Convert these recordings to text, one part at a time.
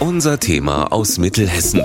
Unser Thema aus Mittelhessen.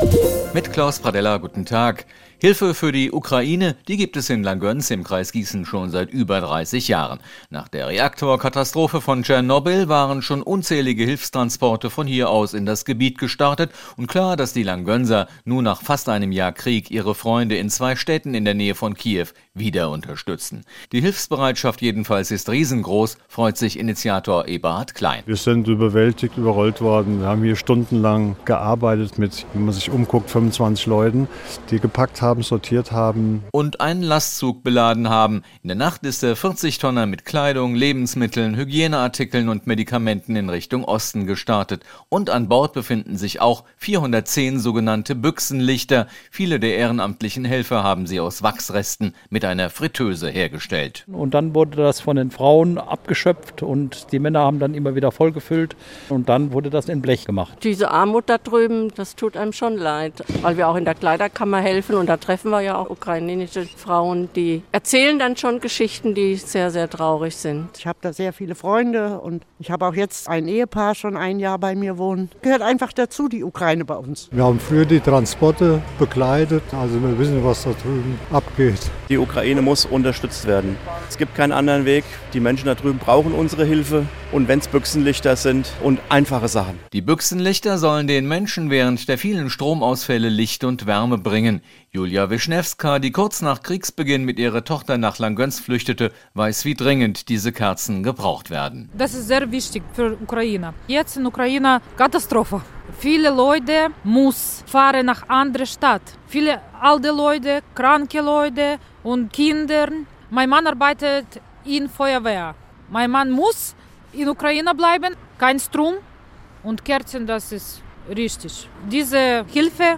Mit Klaus Pradella, guten Tag. Hilfe für die Ukraine, die gibt es in Langöns im Kreis Gießen schon seit über 30 Jahren. Nach der Reaktorkatastrophe von Tschernobyl waren schon unzählige Hilfstransporte von hier aus in das Gebiet gestartet und klar, dass die Langönser nun nach fast einem Jahr Krieg ihre Freunde in zwei Städten in der Nähe von Kiew wieder unterstützen. Die Hilfsbereitschaft jedenfalls ist riesengroß, freut sich Initiator Eberhard Klein. Wir sind überwältigt, überrollt worden. Wir haben hier stundenlang gearbeitet mit, wenn man sich umguckt, 25 Leuten, die gepackt haben, sortiert haben. Und einen Lastzug beladen haben. In der Nacht ist der 40-Tonner mit Kleidung, Lebensmitteln, Hygieneartikeln und Medikamenten in Richtung Osten gestartet. Und an Bord befinden sich auch 410 sogenannte Büchsenlichter. Viele der ehrenamtlichen Helfer haben sie aus Wachsresten mit einer Fritteuse hergestellt. Und dann wurde das von den Frauen abgeschöpft und die Männer haben dann immer wieder vollgefüllt und dann wurde das in Blech gemacht. Diese Armut da drüben, das tut einem schon leid, weil wir auch in der Kleiderkammer helfen und da treffen wir ja auch ukrainische Frauen, die erzählen dann schon Geschichten, die sehr, sehr traurig sind. Ich habe da sehr viele Freunde und ich habe auch jetzt ein Ehepaar schon ein Jahr bei mir wohnen. Gehört einfach dazu, die Ukraine bei uns. Wir haben früher die Transporte begleitet, also wir wissen, was da drüben abgeht. Die Ukraine muss unterstützt werden. Es gibt keinen anderen Weg. Die Menschen da drüben brauchen unsere Hilfe und wenn es Büchsenlichter sind und einfache Sachen. Die Büchsenlichter sollen den Menschen während der vielen Stromausfälle Licht und Wärme bringen. Julia Wischnewska, die kurz nach Kriegsbeginn mit ihrer Tochter nach Langöns flüchtete, weiß, wie dringend diese Kerzen gebraucht werden. Das ist sehr wichtig für Ukraine. Jetzt in Ukraine Katastrophe. Viele Leute muss fahren nach andere Stadt. Viele alte Leute, kranke Leute und Kinder. Mein Mann arbeitet in Feuerwehr. Mein Mann muss in Ukraine bleiben, kein Strom und Kerzen, das ist richtig. Diese Hilfe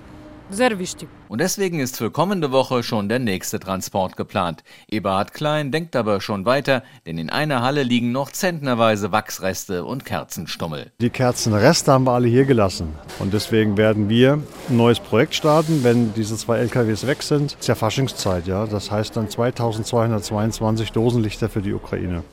sehr wichtig. Und deswegen ist für kommende Woche schon der nächste Transport geplant. Eberhard Klein denkt aber schon weiter, denn in einer Halle liegen noch zentnerweise Wachsreste und Kerzenstummel. Die Kerzenreste haben wir alle hier gelassen. Und deswegen werden wir ein neues Projekt starten, wenn diese zwei LKWs weg sind. Es ist ja Faschingszeit, ja. Das heißt dann 2222 Dosenlichter für die Ukraine.